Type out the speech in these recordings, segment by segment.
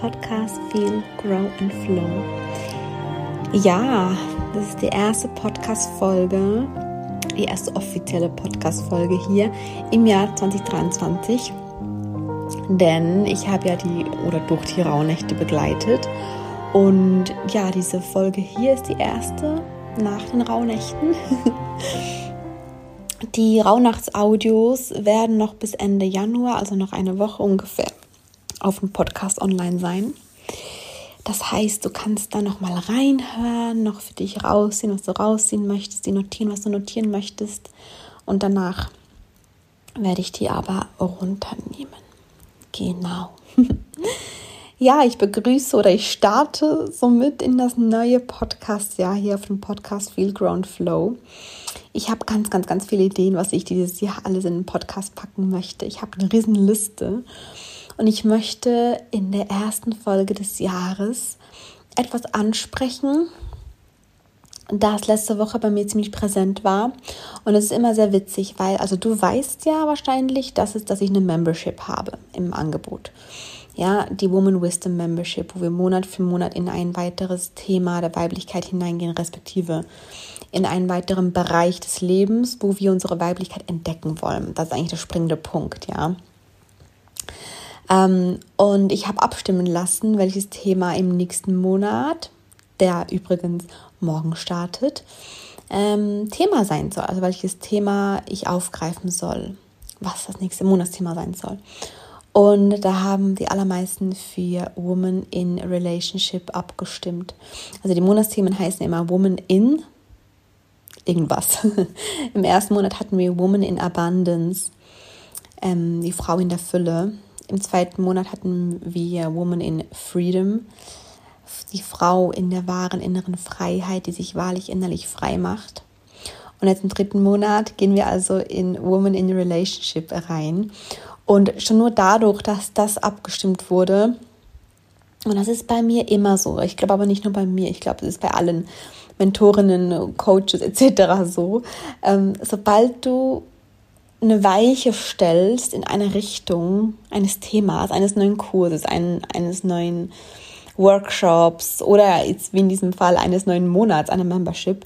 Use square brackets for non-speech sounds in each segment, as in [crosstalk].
Podcast Feel, Grow and Flow. Ja, das ist die erste Podcast-Folge, die erste offizielle Podcast-Folge hier im Jahr 2023. Denn ich habe ja die oder durch die Rauhnächte begleitet. Und ja, diese Folge hier ist die erste nach den Rauhnächten. [laughs] Die Rauhnachtsaudios werden noch bis Ende Januar, also noch eine Woche ungefähr, auf dem Podcast online sein. Das heißt, du kannst da noch mal reinhören, noch für dich rausziehen, was du rausziehen möchtest, die notieren, was du notieren möchtest. Und danach werde ich die aber runternehmen. Genau. [laughs] ja, ich begrüße oder ich starte somit in das neue Podcast-Jahr hier auf dem Podcast Feel Ground Flow. Ich habe ganz, ganz, ganz viele Ideen, was ich dieses Jahr alles in den Podcast packen möchte. Ich habe eine riesen Liste und ich möchte in der ersten Folge des Jahres etwas ansprechen, das letzte Woche bei mir ziemlich präsent war. Und es ist immer sehr witzig, weil, also du weißt ja wahrscheinlich, dass, es, dass ich eine Membership habe im Angebot. Ja, die Woman Wisdom Membership, wo wir Monat für Monat in ein weiteres Thema der Weiblichkeit hineingehen, respektive in einen weiteren Bereich des Lebens, wo wir unsere Weiblichkeit entdecken wollen. Das ist eigentlich der springende Punkt, ja. Ähm, und ich habe abstimmen lassen, welches Thema im nächsten Monat, der übrigens morgen startet, ähm, Thema sein soll. Also welches Thema ich aufgreifen soll, was das nächste Monatsthema sein soll. Und da haben die allermeisten für Woman in Relationship abgestimmt. Also die Monatsthemen heißen immer Woman in irgendwas. [laughs] Im ersten Monat hatten wir Woman in Abundance, ähm, die Frau in der Fülle. Im zweiten Monat hatten wir Woman in Freedom, die Frau in der wahren inneren Freiheit, die sich wahrlich innerlich frei macht. Und jetzt im dritten Monat gehen wir also in Woman in Relationship rein. Und schon nur dadurch, dass das abgestimmt wurde, und das ist bei mir immer so, ich glaube aber nicht nur bei mir, ich glaube, es ist bei allen Mentorinnen, Coaches etc. so, ähm, sobald du eine Weiche stellst in eine Richtung eines Themas, eines neuen Kurses, ein, eines neuen Workshops oder jetzt wie in diesem Fall eines neuen Monats, einer Membership,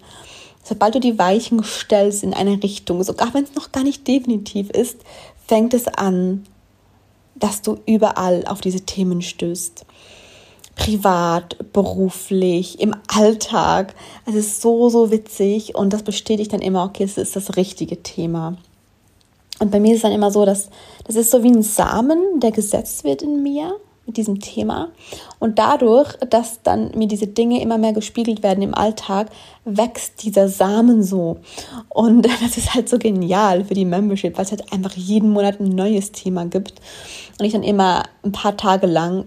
sobald du die Weichen stellst in eine Richtung, sogar wenn es noch gar nicht definitiv ist, fängt es an, dass du überall auf diese Themen stößt privat, beruflich, im Alltag. Es ist so, so witzig und das bestätigt dann immer, okay, es ist das richtige Thema. Und bei mir ist es dann immer so, dass das ist so wie ein Samen, der gesetzt wird in mir mit diesem Thema. Und dadurch, dass dann mir diese Dinge immer mehr gespiegelt werden im Alltag, wächst dieser Samen so. Und [laughs] das ist halt so genial für die Membership, weil es halt einfach jeden Monat ein neues Thema gibt. Und ich dann immer ein paar Tage lang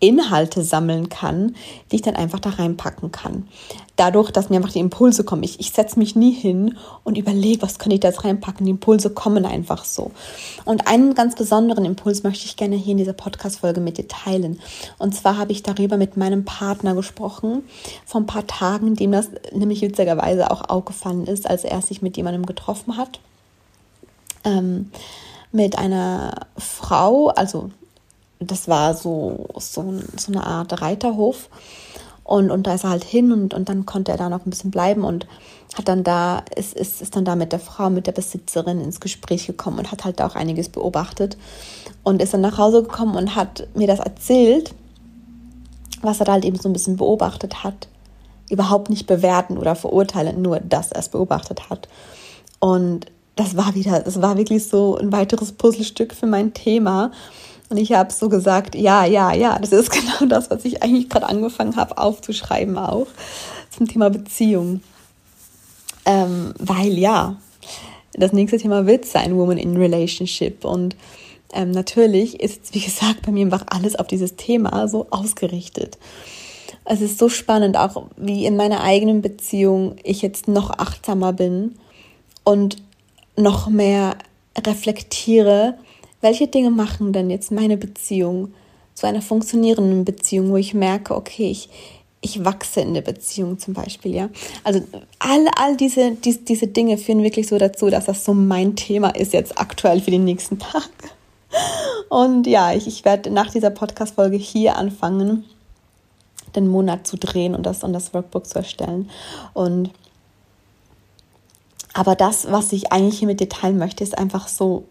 Inhalte sammeln kann, die ich dann einfach da reinpacken kann. Dadurch, dass mir einfach die Impulse kommen. Ich, ich setze mich nie hin und überlege, was kann ich da jetzt reinpacken. Die Impulse kommen einfach so. Und einen ganz besonderen Impuls möchte ich gerne hier in dieser Podcast-Folge mit dir teilen. Und zwar habe ich darüber mit meinem Partner gesprochen, vor ein paar Tagen, dem das nämlich witzigerweise auch aufgefallen ist, als er sich mit jemandem getroffen hat. Ähm, mit einer Frau, also das war so, so, so eine Art Reiterhof. Und, und da ist er halt hin und, und dann konnte er da noch ein bisschen bleiben und hat dann da, ist, ist, ist dann da mit der Frau, mit der Besitzerin ins Gespräch gekommen und hat halt auch einiges beobachtet und ist dann nach Hause gekommen und hat mir das erzählt, was er da halt eben so ein bisschen beobachtet hat. Überhaupt nicht bewerten oder verurteilen, nur dass er es beobachtet hat. Und das war wieder, das war wirklich so ein weiteres Puzzlestück für mein Thema. Und ich habe so gesagt, ja, ja, ja, das ist [laughs] genau das, was ich eigentlich gerade angefangen habe aufzuschreiben auch zum Thema Beziehung. Ähm, weil ja, das nächste Thema wird sein Woman in Relationship. Und ähm, natürlich ist, wie gesagt, bei mir einfach alles auf dieses Thema so ausgerichtet. Es ist so spannend, auch wie in meiner eigenen Beziehung ich jetzt noch achtsamer bin und noch mehr reflektiere, welche Dinge machen denn jetzt meine Beziehung zu einer funktionierenden Beziehung, wo ich merke, okay, ich, ich wachse in der Beziehung zum Beispiel, ja. Also all, all diese, die, diese Dinge führen wirklich so dazu, dass das so mein Thema ist jetzt aktuell für die nächsten [laughs] Tage. Und ja, ich, ich werde nach dieser Podcast-Folge hier anfangen, den Monat zu drehen und das, und das Workbook zu erstellen. Und aber das, was ich eigentlich hier mit dir teilen möchte, ist einfach so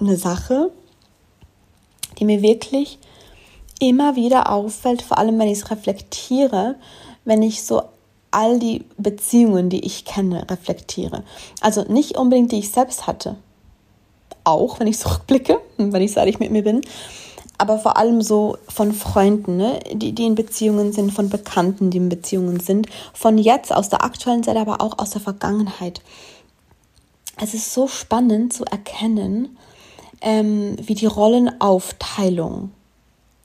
eine Sache, die mir wirklich immer wieder auffällt, vor allem wenn ich es reflektiere, wenn ich so all die Beziehungen, die ich kenne, reflektiere. Also nicht unbedingt die ich selbst hatte, auch wenn ich [laughs] zurückblicke, wenn ich ehrlich mit mir bin, aber vor allem so von Freunden, ne? die, die in Beziehungen sind, von Bekannten, die in Beziehungen sind, von jetzt, aus der aktuellen Zeit, aber auch aus der Vergangenheit. Es ist so spannend zu erkennen, ähm, wie die Rollenaufteilung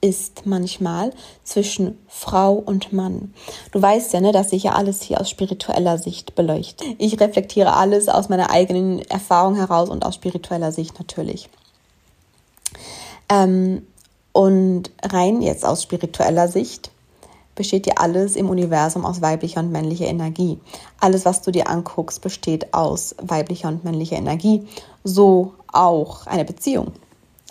ist manchmal zwischen Frau und Mann. Du weißt ja, ne, dass ich ja alles hier aus spiritueller Sicht beleuchte. Ich reflektiere alles aus meiner eigenen Erfahrung heraus und aus spiritueller Sicht natürlich. Ähm, und rein jetzt aus spiritueller Sicht besteht ja alles im Universum aus weiblicher und männlicher Energie. Alles, was du dir anguckst, besteht aus weiblicher und männlicher Energie. So auch eine Beziehung.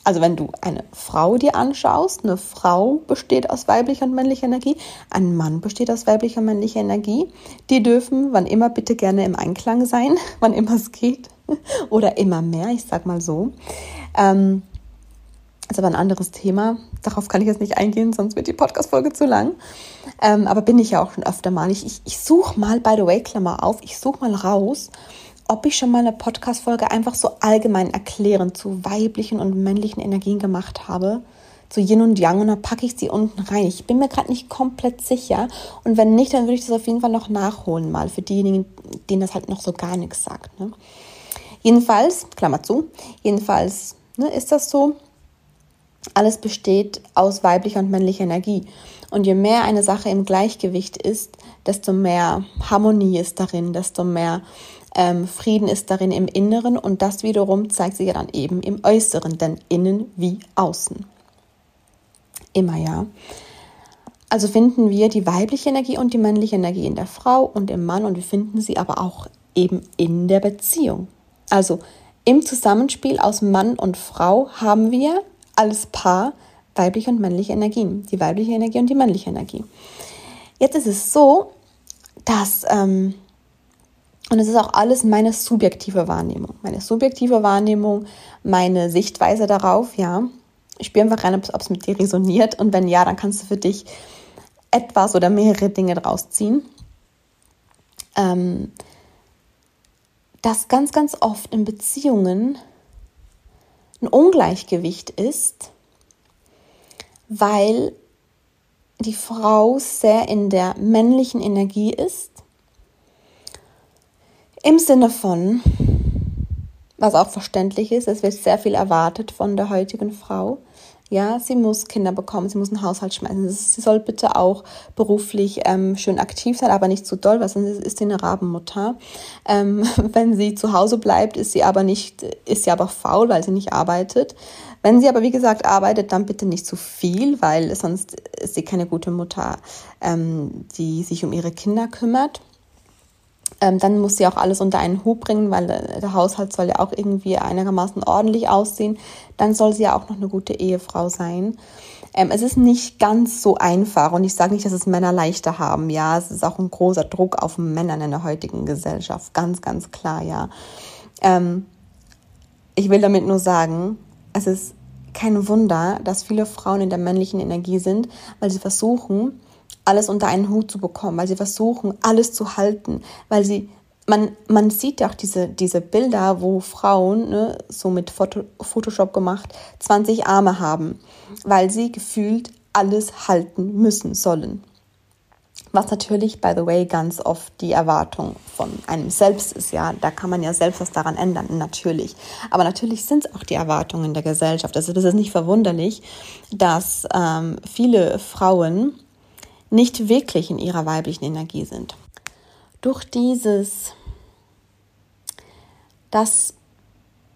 Also wenn du eine Frau dir anschaust, eine Frau besteht aus weiblicher und männlicher Energie, ein Mann besteht aus weiblicher und männlicher Energie. Die dürfen, wann immer bitte gerne im Einklang sein, [laughs] wann immer es geht, [laughs] oder immer mehr, ich sag mal so. Ähm, ist aber ein anderes Thema. Darauf kann ich jetzt nicht eingehen, sonst wird die Podcast-Folge zu lang. Ähm, aber bin ich ja auch schon öfter mal. Ich, ich, ich suche mal, by the way, Klammer auf, ich suche mal raus, ob ich schon mal eine Podcast-Folge einfach so allgemein erklärend zu weiblichen und männlichen Energien gemacht habe. Zu Yin und Yang und dann packe ich sie unten rein. Ich bin mir gerade nicht komplett sicher. Und wenn nicht, dann würde ich das auf jeden Fall noch nachholen, mal für diejenigen, denen das halt noch so gar nichts sagt. Ne? Jedenfalls, Klammer zu, jedenfalls ne, ist das so, alles besteht aus weiblicher und männlicher Energie. Und je mehr eine Sache im Gleichgewicht ist, desto mehr Harmonie ist darin, desto mehr ähm, Frieden ist darin im Inneren und das wiederum zeigt sich ja dann eben im Äußeren, denn innen wie außen. Immer ja. Also finden wir die weibliche Energie und die männliche Energie in der Frau und im Mann und wir finden sie aber auch eben in der Beziehung. Also im Zusammenspiel aus Mann und Frau haben wir als Paar weibliche und männliche Energien, die weibliche Energie und die männliche Energie. Jetzt ist es so, dass ähm, und es ist auch alles meine subjektive Wahrnehmung. Meine subjektive Wahrnehmung, meine Sichtweise darauf, ja. Ich spüre einfach rein, ob es mit dir resoniert. Und wenn ja, dann kannst du für dich etwas oder mehrere Dinge draus ziehen. Ähm, dass ganz, ganz oft in Beziehungen ein Ungleichgewicht ist, weil die Frau sehr in der männlichen Energie ist im Sinne von, was auch verständlich ist, es wird sehr viel erwartet von der heutigen Frau. Ja, sie muss Kinder bekommen, sie muss einen Haushalt schmeißen. Sie soll bitte auch beruflich ähm, schön aktiv sein, aber nicht zu doll, weil sonst ist sie eine Rabenmutter. Ähm, [laughs] wenn sie zu Hause bleibt, ist sie aber nicht, ist sie aber faul, weil sie nicht arbeitet. Wenn sie aber, wie gesagt, arbeitet, dann bitte nicht zu viel, weil sonst ist sie keine gute Mutter, ähm, die sich um ihre Kinder kümmert ähm, dann muss sie auch alles unter einen Hut bringen, weil der Haushalt soll ja auch irgendwie einigermaßen ordentlich aussehen. Dann soll sie ja auch noch eine gute Ehefrau sein. Ähm, es ist nicht ganz so einfach und ich sage nicht, dass es Männer leichter haben. Ja, es ist auch ein großer Druck auf Männern in der heutigen Gesellschaft. Ganz, ganz klar, ja. Ähm, ich will damit nur sagen, es ist kein Wunder, dass viele Frauen in der männlichen Energie sind, weil sie versuchen, alles unter einen Hut zu bekommen, weil sie versuchen, alles zu halten, weil sie man, man sieht ja auch diese, diese Bilder, wo Frauen, ne, so mit Foto, Photoshop gemacht, 20 Arme haben, weil sie gefühlt alles halten müssen sollen. Was natürlich, by the way, ganz oft die Erwartung von einem selbst ist. Ja, da kann man ja selbst was daran ändern, natürlich. Aber natürlich sind es auch die Erwartungen der Gesellschaft. Also das ist nicht verwunderlich, dass ähm, viele Frauen nicht wirklich in ihrer weiblichen Energie sind. Durch dieses, dass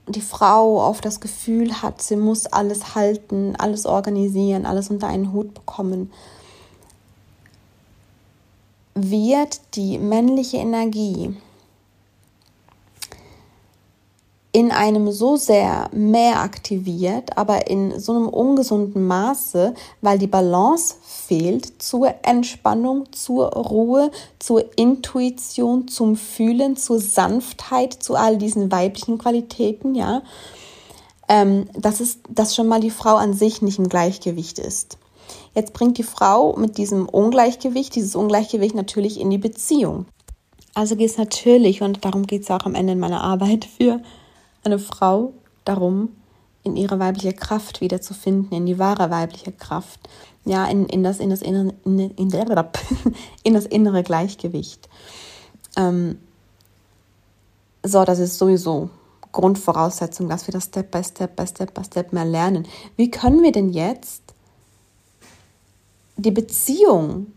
die Frau oft das Gefühl hat, sie muss alles halten, alles organisieren, alles unter einen Hut bekommen, wird die männliche Energie in einem so sehr mehr aktiviert, aber in so einem ungesunden Maße, weil die Balance fehlt zur Entspannung, zur Ruhe, zur Intuition, zum Fühlen, zur Sanftheit, zu all diesen weiblichen Qualitäten, ja, ähm, dass, es, dass schon mal die Frau an sich nicht im Gleichgewicht ist. Jetzt bringt die Frau mit diesem Ungleichgewicht, dieses Ungleichgewicht natürlich in die Beziehung. Also geht es natürlich, und darum geht es auch am Ende in meiner Arbeit für eine Frau darum, in ihre weibliche Kraft wiederzufinden, in die wahre weibliche Kraft, ja, in, in, das, in, das, innere, in, in, in das innere Gleichgewicht. Ähm, so, das ist sowieso Grundvoraussetzung, dass wir das Step by Step by Step by Step mehr lernen. Wie können wir denn jetzt die Beziehung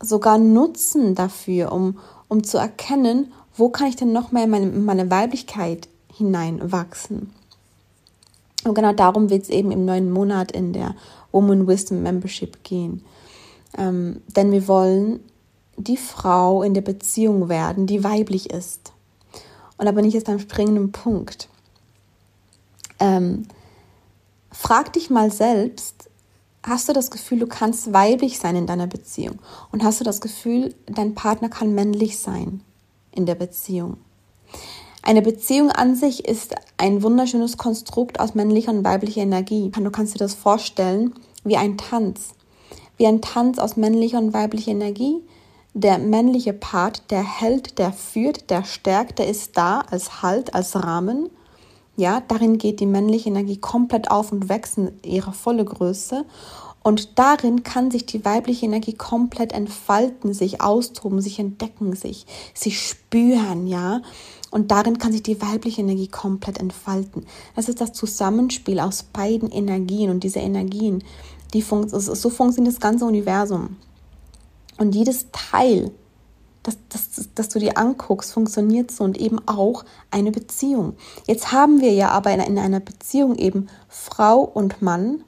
sogar nutzen dafür, um, um zu erkennen, wo kann ich denn noch mehr in meine, in meine Weiblichkeit hineinwachsen. Und genau darum wird es eben im neuen Monat in der Woman Wisdom Membership gehen. Ähm, denn wir wollen die Frau in der Beziehung werden, die weiblich ist. Und da bin ich jetzt am springenden Punkt. Ähm, frag dich mal selbst, hast du das Gefühl, du kannst weiblich sein in deiner Beziehung? Und hast du das Gefühl, dein Partner kann männlich sein in der Beziehung? Eine Beziehung an sich ist ein wunderschönes Konstrukt aus männlicher und weiblicher Energie. Du kannst dir das vorstellen wie ein Tanz. Wie ein Tanz aus männlicher und weiblicher Energie. Der männliche Part, der hält, der führt, der stärkt, der ist da als Halt, als Rahmen. Ja, darin geht die männliche Energie komplett auf und wächst in ihre volle Größe. Und darin kann sich die weibliche Energie komplett entfalten, sich austoben, sich entdecken, sich, sich spüren, ja. Und darin kann sich die weibliche Energie komplett entfalten. Das ist das Zusammenspiel aus beiden Energien und diese Energien, die fun so funktioniert das ganze Universum. Und jedes Teil, das, das, das du dir anguckst, funktioniert so und eben auch eine Beziehung. Jetzt haben wir ja aber in, in einer Beziehung eben Frau und Mann,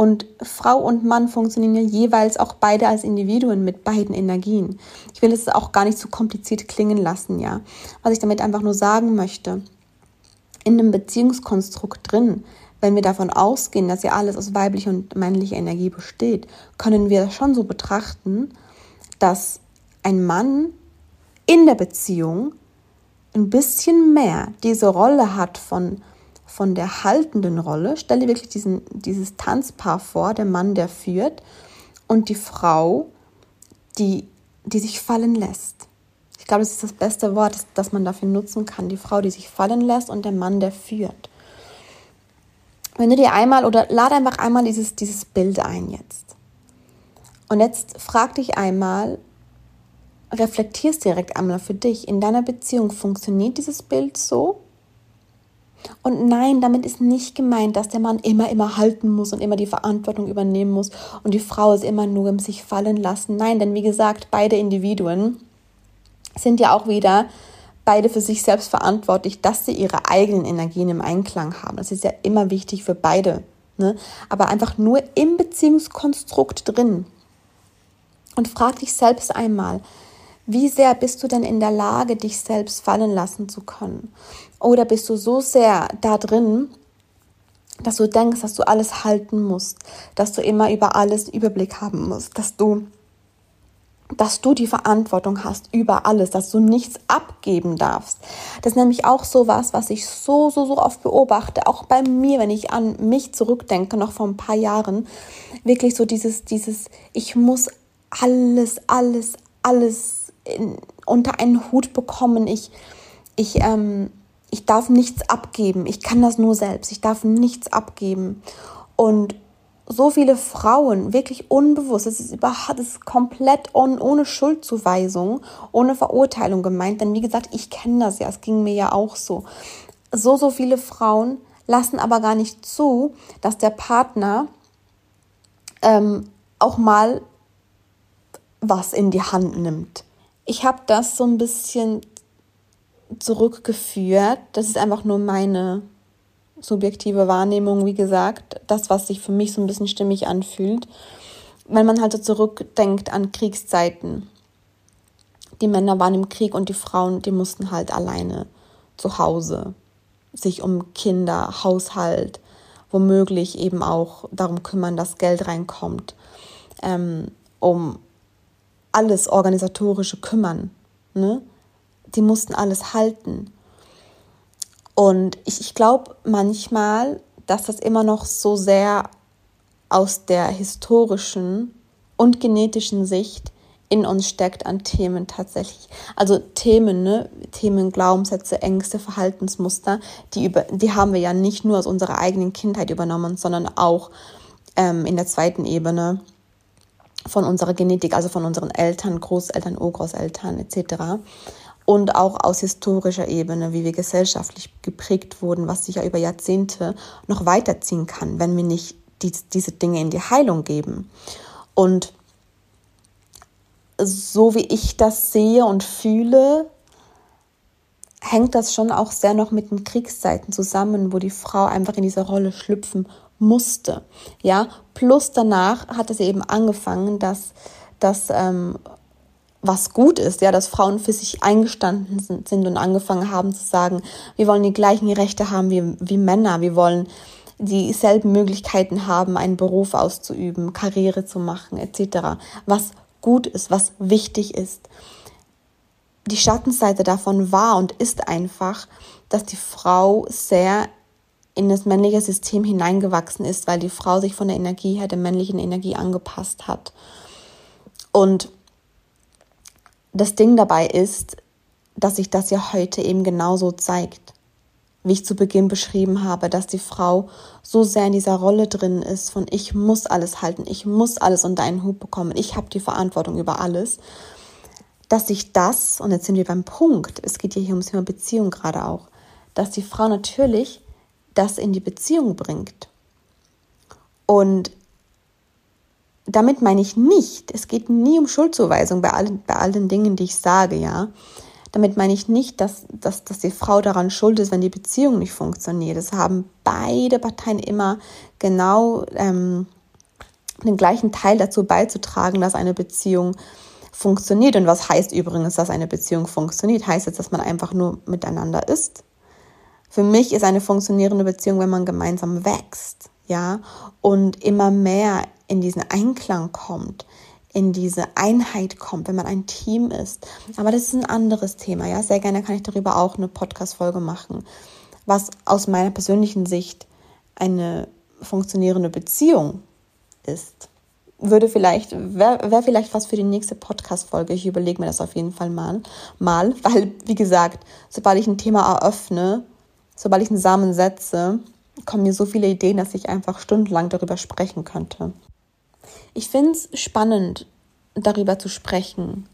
und Frau und Mann funktionieren ja jeweils auch beide als Individuen mit beiden Energien. Ich will es auch gar nicht zu kompliziert klingen lassen, ja. Was ich damit einfach nur sagen möchte, in einem Beziehungskonstrukt drin, wenn wir davon ausgehen, dass ja alles aus weiblicher und männlicher Energie besteht, können wir schon so betrachten, dass ein Mann in der Beziehung ein bisschen mehr diese Rolle hat von von der haltenden Rolle. Stell dir wirklich diesen, dieses Tanzpaar vor, der Mann, der führt, und die Frau, die, die sich fallen lässt. Ich glaube, das ist das beste Wort, das, das man dafür nutzen kann. Die Frau, die sich fallen lässt und der Mann, der führt. Wenn du dir einmal oder lade einfach einmal dieses, dieses Bild ein jetzt. Und jetzt frag dich einmal, reflektierst direkt einmal für dich, in deiner Beziehung funktioniert dieses Bild so? Und nein, damit ist nicht gemeint, dass der Mann immer, immer halten muss und immer die Verantwortung übernehmen muss und die Frau ist immer nur im sich fallen lassen. Nein, denn wie gesagt, beide Individuen sind ja auch wieder beide für sich selbst verantwortlich, dass sie ihre eigenen Energien im Einklang haben. Das ist ja immer wichtig für beide. Ne? Aber einfach nur im Beziehungskonstrukt drin. Und frag dich selbst einmal, wie sehr bist du denn in der Lage, dich selbst fallen lassen zu können? Oder bist du so sehr da drin, dass du denkst, dass du alles halten musst, dass du immer über alles Überblick haben musst, dass du dass du die Verantwortung hast über alles, dass du nichts abgeben darfst. Das ist nämlich auch so was, was ich so, so, so oft beobachte, auch bei mir, wenn ich an mich zurückdenke, noch vor ein paar Jahren, wirklich so dieses, dieses, ich muss alles, alles, alles in, unter einen Hut bekommen. Ich, ich, ähm, ich darf nichts abgeben. Ich kann das nur selbst. Ich darf nichts abgeben. Und so viele Frauen, wirklich unbewusst, das ist überhaupt, das ist komplett on, ohne Schuldzuweisung, ohne Verurteilung gemeint. Denn wie gesagt, ich kenne das ja, es ging mir ja auch so. So, so viele Frauen lassen aber gar nicht zu, dass der Partner ähm, auch mal was in die Hand nimmt ich habe das so ein bisschen zurückgeführt. Das ist einfach nur meine subjektive Wahrnehmung, wie gesagt, das, was sich für mich so ein bisschen stimmig anfühlt. Wenn man halt so zurückdenkt an Kriegszeiten. Die Männer waren im Krieg und die Frauen, die mussten halt alleine zu Hause sich um Kinder, Haushalt, womöglich eben auch darum kümmern, dass Geld reinkommt, ähm, um alles organisatorische kümmern. Ne? Die mussten alles halten. Und ich, ich glaube manchmal, dass das immer noch so sehr aus der historischen und genetischen Sicht in uns steckt an Themen tatsächlich. Also Themen, ne? Themen, Glaubenssätze, Ängste, Verhaltensmuster, die, über, die haben wir ja nicht nur aus unserer eigenen Kindheit übernommen, sondern auch ähm, in der zweiten Ebene von unserer Genetik, also von unseren Eltern, Großeltern, Urgroßeltern etc. Und auch aus historischer Ebene, wie wir gesellschaftlich geprägt wurden, was sich ja über Jahrzehnte noch weiterziehen kann, wenn wir nicht die, diese Dinge in die Heilung geben. Und so wie ich das sehe und fühle, hängt das schon auch sehr noch mit den Kriegszeiten zusammen, wo die Frau einfach in diese Rolle schlüpfen musste. Ja, plus danach hat es eben angefangen, dass das ähm, was gut ist, ja, dass Frauen für sich eingestanden sind, und angefangen haben zu sagen, wir wollen die gleichen Rechte haben wie, wie Männer, wir wollen dieselben Möglichkeiten haben, einen Beruf auszuüben, Karriere zu machen, etc. Was gut ist, was wichtig ist. Die Schattenseite davon war und ist einfach, dass die Frau sehr in das männliche System hineingewachsen ist, weil die Frau sich von der Energie her der männlichen Energie angepasst hat. Und das Ding dabei ist, dass sich das ja heute eben genauso zeigt. Wie ich zu Beginn beschrieben habe, dass die Frau so sehr in dieser Rolle drin ist von ich muss alles halten, ich muss alles unter einen Hut bekommen, ich habe die Verantwortung über alles, dass sich das, und jetzt sind wir beim Punkt, es geht ja hier ums Thema Beziehung gerade auch, dass die Frau natürlich das in die Beziehung bringt. Und damit meine ich nicht, es geht nie um Schuldzuweisung bei allen, bei allen Dingen, die ich sage, ja. Damit meine ich nicht, dass, dass, dass die Frau daran schuld ist, wenn die Beziehung nicht funktioniert. Es haben beide Parteien immer genau ähm, den gleichen Teil dazu beizutragen, dass eine Beziehung funktioniert. Und was heißt übrigens, dass eine Beziehung funktioniert? Heißt jetzt, dass man einfach nur miteinander ist? Für mich ist eine funktionierende Beziehung, wenn man gemeinsam wächst, ja, und immer mehr in diesen Einklang kommt, in diese Einheit kommt, wenn man ein Team ist. Aber das ist ein anderes Thema. Ja, sehr gerne kann ich darüber auch eine Podcast-Folge machen, was aus meiner persönlichen Sicht eine funktionierende Beziehung ist. Würde vielleicht, wäre wär vielleicht was für die nächste Podcast-Folge. Ich überlege mir das auf jeden Fall mal, mal, [laughs] weil, wie gesagt, sobald ich ein Thema eröffne, sobald ich einen Samen setze, kommen mir so viele Ideen, dass ich einfach stundenlang darüber sprechen könnte. Ich finde es spannend, darüber zu sprechen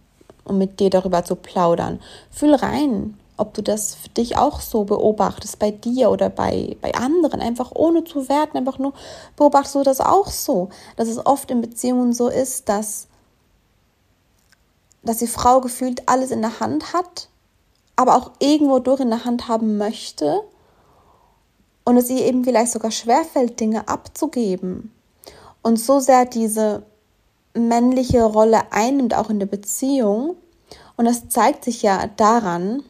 und mit dir darüber zu plaudern. Fühl rein, ob du das für dich auch so beobachtest, bei dir oder bei, bei anderen, einfach ohne zu werten, einfach nur beobachtest du das auch so, dass es oft in Beziehungen so ist, dass, dass die Frau gefühlt alles in der Hand hat, aber auch irgendwo durch in der Hand haben möchte und es ihr eben vielleicht sogar schwerfällt, Dinge abzugeben und so sehr diese männliche Rolle einnimmt, auch in der Beziehung. Und das zeigt sich ja daran,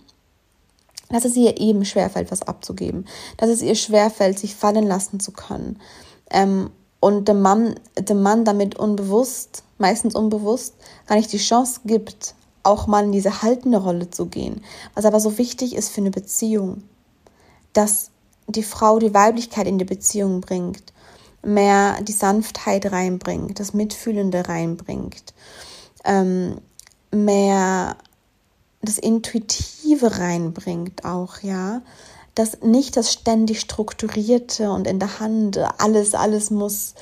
dass es ihr eben schwerfällt, was abzugeben, dass es ihr schwerfällt, sich fallen lassen zu können. Ähm, und dem Mann, dem Mann damit unbewusst, meistens unbewusst, gar nicht die Chance gibt, auch mal in diese haltende Rolle zu gehen. Was aber so wichtig ist für eine Beziehung, dass die Frau die Weiblichkeit in die Beziehung bringt mehr die Sanftheit reinbringt, das Mitfühlende reinbringt, ähm, mehr das Intuitive reinbringt auch, ja. Das nicht das ständig strukturierte und in der Hand, alles, alles muss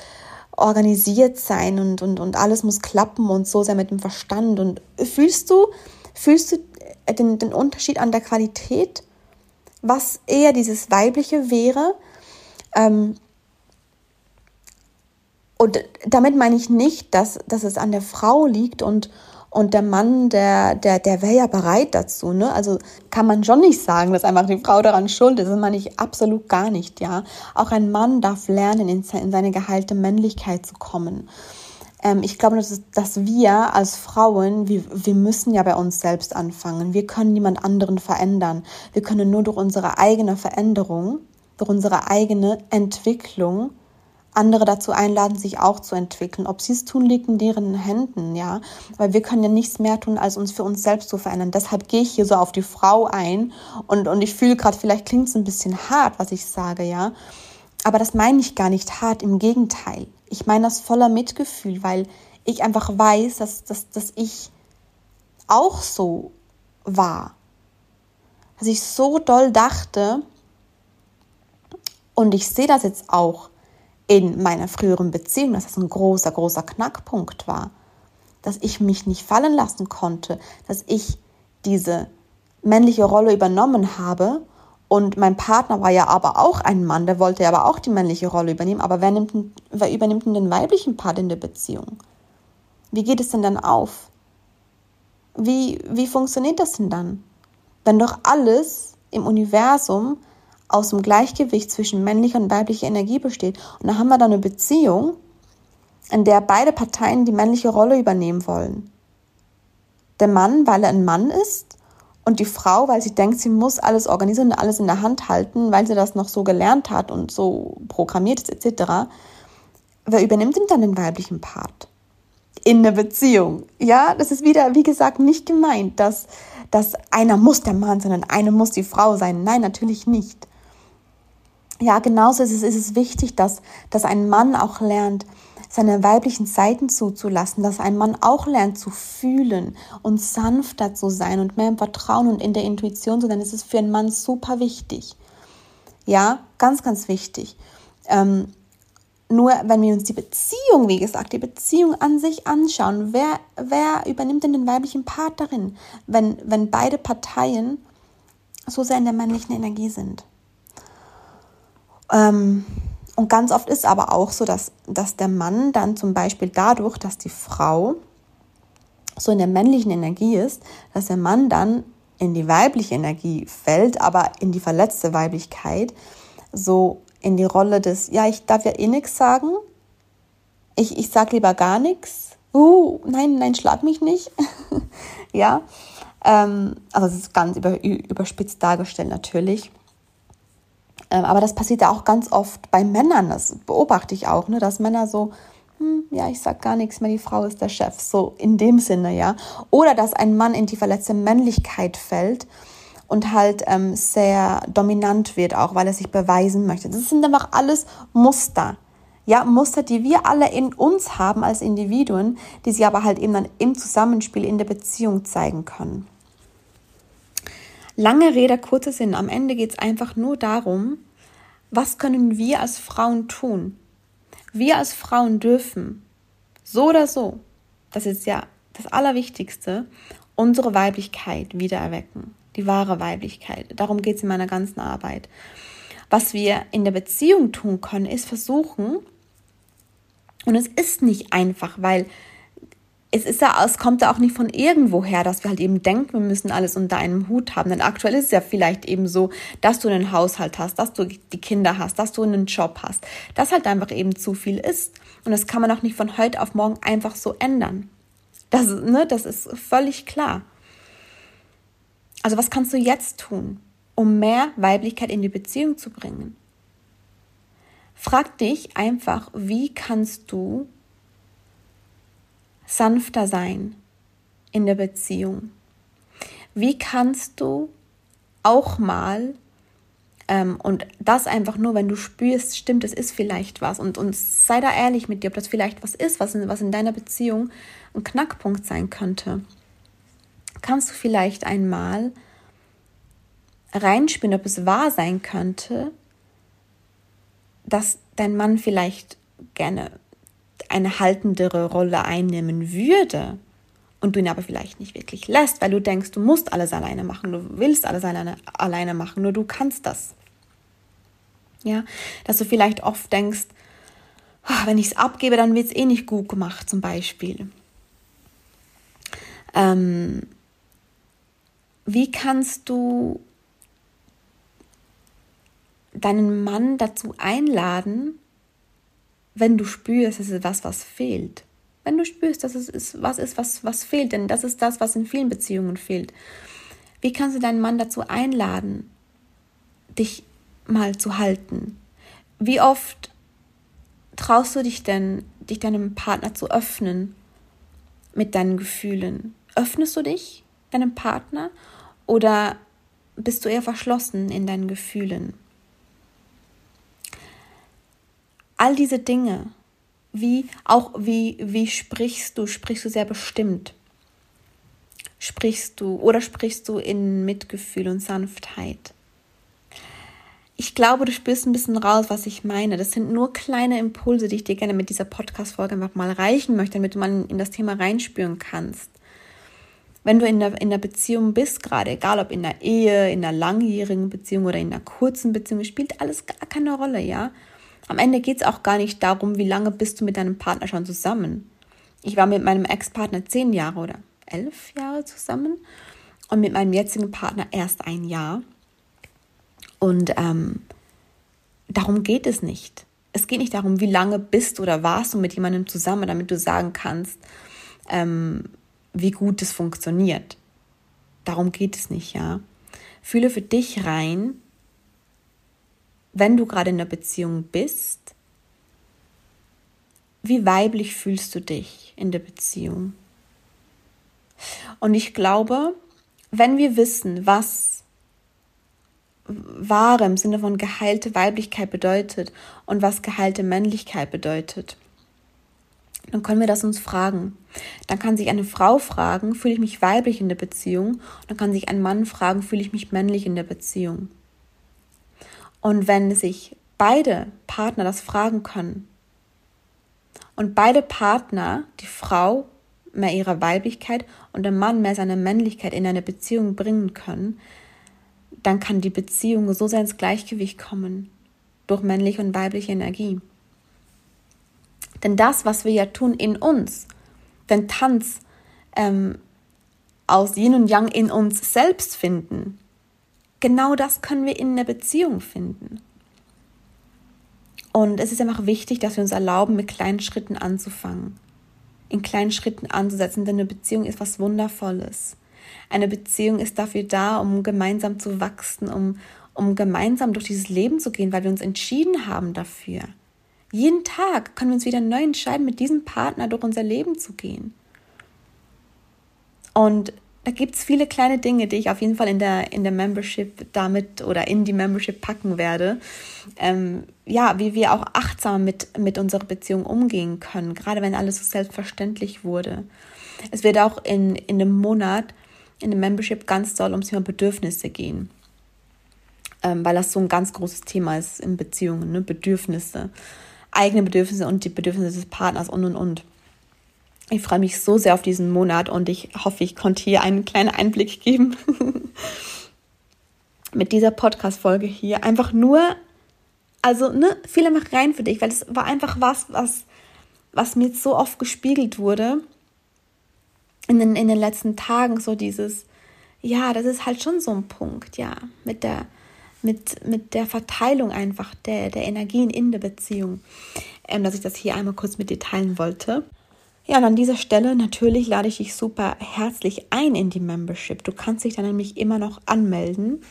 organisiert sein und, und, und alles muss klappen und so sehr mit dem Verstand. Und fühlst du, fühlst du den, den Unterschied an der Qualität, was eher dieses Weibliche wäre? Ähm, und damit meine ich nicht, dass, dass es an der Frau liegt und, und der Mann, der, der, der wäre ja bereit dazu. Ne? Also kann man schon nicht sagen, dass einfach die Frau daran schuld ist. Das meine ich absolut gar nicht, ja. Auch ein Mann darf lernen, in, in seine geheilte Männlichkeit zu kommen. ähm, ich glaube, dass, dass wir als Frauen, wir, wir müssen ja bei uns selbst anfangen. Wir können niemand anderen verändern. Wir können nur durch unsere eigene Veränderung, durch unsere eigene Entwicklung andere dazu einladen, sich auch zu entwickeln. Ob sie es tun, liegt in deren Händen, ja. Weil wir können ja nichts mehr tun, als uns für uns selbst zu verändern. Deshalb gehe ich hier so auf die Frau ein und, und ich fühle gerade, vielleicht klingt es ein bisschen hart, was ich sage, ja. Aber das meine ich gar nicht hart, im Gegenteil. Ich meine das voller Mitgefühl, weil ich einfach weiß, dass, dass, dass ich auch so war. Dass ich so doll dachte, und ich sehe das jetzt auch in meiner früheren Beziehung, dass das ein großer, großer Knackpunkt war. Dass ich mich nicht fallen lassen konnte, dass ich diese männliche Rolle übernommen habe und mein Partner war ja aber auch ein Mann, der wollte ja aber auch die männliche Rolle übernehmen. Aber wer, nimmt, wer übernimmt denn den weiblichen Part in der Beziehung? Wie geht es denn dann auf? Wie, wie funktioniert das denn dann? Wenn doch alles im Universum aus dem Gleichgewicht zwischen männlicher und weiblicher Energie besteht. Und da haben wir dann eine Beziehung, in der beide Parteien die männliche Rolle übernehmen wollen. Der Mann, weil er ein Mann ist, und die Frau, weil sie denkt, sie muss alles organisieren und alles in der Hand halten, weil sie das noch so gelernt hat und so programmiert ist, etc. Wer übernimmt denn dann den weiblichen Part? In der Beziehung. Ja, das ist wieder, wie gesagt, nicht gemeint, dass, dass einer muss der Mann, sondern eine muss die Frau sein. Nein, natürlich nicht ja, genauso ist es, ist es wichtig, dass, dass ein Mann auch lernt, seine weiblichen Seiten zuzulassen, dass ein Mann auch lernt zu fühlen und sanfter zu sein und mehr im Vertrauen und in der Intuition zu sein. Das ist für einen Mann super wichtig. Ja, ganz, ganz wichtig. Ähm, nur wenn wir uns die Beziehung, wie gesagt, die Beziehung an sich anschauen, wer, wer übernimmt denn den weiblichen Part darin, wenn, wenn beide Parteien so sehr in der männlichen Energie sind? Ähm, und ganz oft ist aber auch so, dass, dass der Mann dann zum Beispiel dadurch, dass die Frau so in der männlichen Energie ist, dass der Mann dann in die weibliche Energie fällt, aber in die verletzte Weiblichkeit, so in die Rolle des, ja, ich darf ja eh nichts sagen, ich, ich sag lieber gar nichts, uh, nein, nein, schlag mich nicht, [laughs] ja, ähm, also es ist ganz über, überspitzt dargestellt natürlich. Ähm, aber das passiert ja auch ganz oft bei Männern, das beobachte ich auch, ne, dass Männer so, hm, ja, ich sag gar nichts mehr, die Frau ist der Chef, so in dem Sinne, ja. Oder dass ein Mann in die verletzte Männlichkeit fällt und halt ähm, sehr dominant wird, auch weil er sich beweisen möchte. Das sind einfach alles Muster. Ja, Muster, die wir alle in uns haben als Individuen, die sie aber halt eben dann im Zusammenspiel in der Beziehung zeigen können. Lange Rede, kurzer Sinn. Am Ende geht es einfach nur darum, was können wir als Frauen tun? Wir als Frauen dürfen so oder so, das ist ja das Allerwichtigste, unsere Weiblichkeit wieder erwecken. Die wahre Weiblichkeit. Darum geht es in meiner ganzen Arbeit. Was wir in der Beziehung tun können, ist versuchen, und es ist nicht einfach, weil es ist ja, es kommt ja auch nicht von irgendwo her, dass wir halt eben denken, wir müssen alles unter einem Hut haben. Denn aktuell ist es ja vielleicht eben so, dass du einen Haushalt hast, dass du die Kinder hast, dass du einen Job hast, dass halt einfach eben zu viel ist. Und das kann man auch nicht von heute auf morgen einfach so ändern. Das, ne, das ist völlig klar. Also was kannst du jetzt tun, um mehr Weiblichkeit in die Beziehung zu bringen? Frag dich einfach, wie kannst du sanfter sein in der Beziehung? Wie kannst du auch mal, ähm, und das einfach nur, wenn du spürst, stimmt, es ist vielleicht was, und, und sei da ehrlich mit dir, ob das vielleicht was ist, was in, was in deiner Beziehung ein Knackpunkt sein könnte. Kannst du vielleicht einmal reinspielen, ob es wahr sein könnte, dass dein Mann vielleicht gerne eine haltendere Rolle einnehmen würde und du ihn aber vielleicht nicht wirklich lässt, weil du denkst, du musst alles alleine machen, du willst alles alleine, alleine machen, nur du kannst das. Ja, dass du vielleicht oft denkst, oh, wenn ich es abgebe, dann wird es eh nicht gut gemacht, zum Beispiel. Ähm, wie kannst du deinen Mann dazu einladen, wenn du spürst, es ist was, was fehlt. Wenn du spürst, dass es ist, was ist, was, was fehlt, denn das ist das, was in vielen Beziehungen fehlt. Wie kannst du deinen Mann dazu einladen, dich mal zu halten? Wie oft traust du dich denn, dich deinem Partner zu öffnen mit deinen Gefühlen? Öffnest du dich deinem Partner oder bist du eher verschlossen in deinen Gefühlen? All diese Dinge, wie auch wie wie sprichst du? Sprichst du sehr bestimmt? Sprichst du oder sprichst du in Mitgefühl und Sanftheit? Ich glaube, du spürst ein bisschen raus, was ich meine. Das sind nur kleine Impulse, die ich dir gerne mit dieser Podcast-Folge einfach mal reichen möchte, damit du mal in das Thema reinspüren kannst. Wenn du in der, in der Beziehung bist, gerade egal ob in der Ehe, in einer langjährigen Beziehung oder in einer kurzen Beziehung, spielt alles gar keine Rolle, ja. Am Ende geht es auch gar nicht darum, wie lange bist du mit deinem Partner schon zusammen. Ich war mit meinem Ex-Partner zehn Jahre oder elf Jahre zusammen und mit meinem jetzigen Partner erst ein Jahr. Und ähm, darum geht es nicht. Es geht nicht darum, wie lange bist oder warst du mit jemandem zusammen, damit du sagen kannst, ähm, wie gut es funktioniert. Darum geht es nicht, ja. Fühle für dich rein, wenn du gerade in der Beziehung bist, wie weiblich fühlst du dich in der Beziehung? Und ich glaube, wenn wir wissen, was wahre im Sinne von geheilte Weiblichkeit bedeutet und was geheilte Männlichkeit bedeutet, dann können wir das uns fragen. Dann kann sich eine Frau fragen, fühle ich mich weiblich in der Beziehung? Dann kann sich ein Mann fragen, fühle ich mich männlich in der Beziehung? Und wenn sich beide Partner das fragen können und beide Partner, die Frau mehr ihrer Weiblichkeit und der Mann mehr seine Männlichkeit in eine Beziehung bringen können, dann kann die Beziehung so sehr ins Gleichgewicht kommen durch männliche und weibliche Energie. Denn das, was wir ja tun in uns, den Tanz ähm, aus Yin und Yang in uns selbst finden, genau das können wir in der Beziehung finden. Und es ist einfach wichtig, dass wir uns erlauben, mit kleinen Schritten anzufangen. In kleinen Schritten anzusetzen, denn eine Beziehung ist was Wundervolles. Eine Beziehung ist dafür da, um gemeinsam zu wachsen, um, um gemeinsam durch dieses Leben zu gehen, weil wir uns entschieden haben dafür. Jeden Tag können wir uns wieder neu entscheiden, mit diesem Partner durch unser Leben zu gehen. Und da gibt es viele kleine Dinge, die ich auf jeden Fall in der, in der Membership damit oder in die Membership packen werde. Ähm, ja, wie wir auch achtsam mit, mit unserer Beziehung umgehen können, gerade wenn alles so selbstverständlich wurde. Es wird auch in, in dem Monat, in der Membership ganz doll ums Thema Bedürfnisse gehen. Ähm, weil das so ein ganz großes Thema ist in Beziehungen, ne? Bedürfnisse. Eigene Bedürfnisse und die Bedürfnisse des Partners und und und. Ich freue mich so sehr auf diesen Monat und ich hoffe, ich konnte hier einen kleinen Einblick geben [laughs] mit dieser Podcast-Folge hier. Einfach nur, also, ne, viel einfach rein für dich, weil es war einfach was, was, was mir so oft gespiegelt wurde in den, in den letzten Tagen, so dieses, ja, das ist halt schon so ein Punkt, ja, mit der, mit, mit der Verteilung einfach der, der Energien in der Beziehung, ähm, dass ich das hier einmal kurz mit dir teilen wollte. Ja, und an dieser Stelle natürlich lade ich dich super herzlich ein in die Membership. Du kannst dich dann nämlich immer noch anmelden.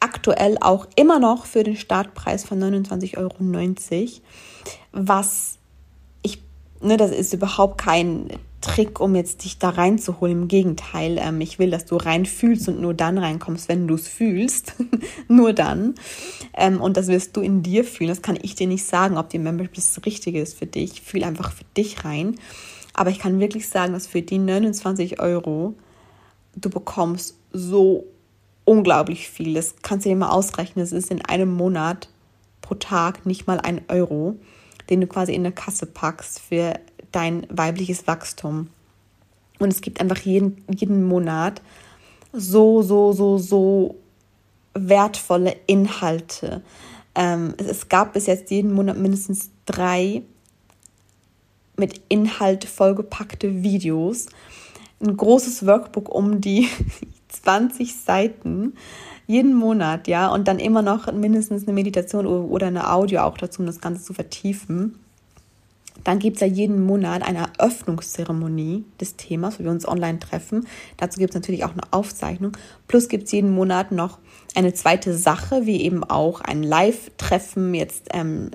Aktuell auch immer noch für den Startpreis von 29,90 Euro. Was ich, ne, das ist überhaupt kein Trick, um jetzt dich da reinzuholen. Im Gegenteil, ähm, ich will, dass du rein fühlst und nur dann reinkommst, wenn du es fühlst. [laughs] nur dann. Ähm, und das wirst du in dir fühlen. Das kann ich dir nicht sagen, ob die Membership das Richtige ist für dich. Fühl einfach für dich rein. Aber ich kann wirklich sagen, dass für die 29 Euro du bekommst so unglaublich viel. Das kannst du dir mal ausrechnen. Das ist in einem Monat pro Tag nicht mal ein Euro, den du quasi in der Kasse packst für dein weibliches Wachstum. Und es gibt einfach jeden, jeden Monat so, so, so, so wertvolle Inhalte. Ähm, es, es gab bis jetzt jeden Monat mindestens drei mit Inhalt vollgepackte Videos. Ein großes Workbook um die [laughs] 20 Seiten jeden Monat, ja, und dann immer noch mindestens eine Meditation oder eine Audio auch dazu, um das Ganze zu vertiefen Dann gibt es ja jeden Monat eine Eröffnungszeremonie des Themas, wo wir uns online treffen. Dazu gibt es natürlich auch eine Aufzeichnung. Plus gibt es jeden Monat noch eine zweite Sache, wie eben auch ein Live-Treffen. Jetzt ähm,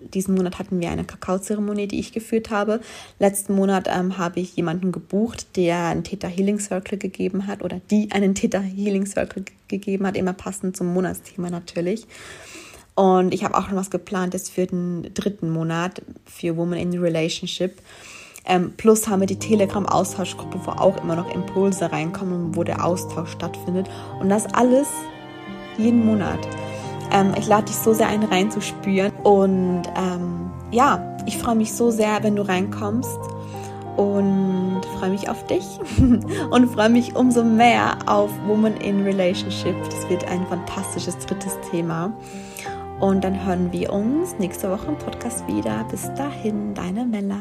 diesen Monat hatten wir eine Kakaozeremonie, die ich geführt habe. Letzten Monat ähm, habe ich jemanden gebucht, der einen Theta Healing Circle gegeben hat oder die einen Theta Healing Circle gegeben hat, immer passend zum Monatsthema natürlich. Und ich habe auch noch was geplant jetzt für den dritten Monat für Woman in Relationship. Ähm, plus haben wir die Telegram-Austauschgruppe, wo auch immer noch Impulse reinkommen und wo der Austausch stattfindet. Und das alles jeden Monat. Ähm, ich lade dich so sehr ein, reinzuspüren. Und ähm, ja, ich freue mich so sehr, wenn du reinkommst. Und freue mich auf dich [laughs] und freue mich umso mehr auf Woman in Relationship. Das wird ein fantastisches drittes Thema. Und dann hören wir uns nächste Woche im Podcast wieder. Bis dahin, deine Mella.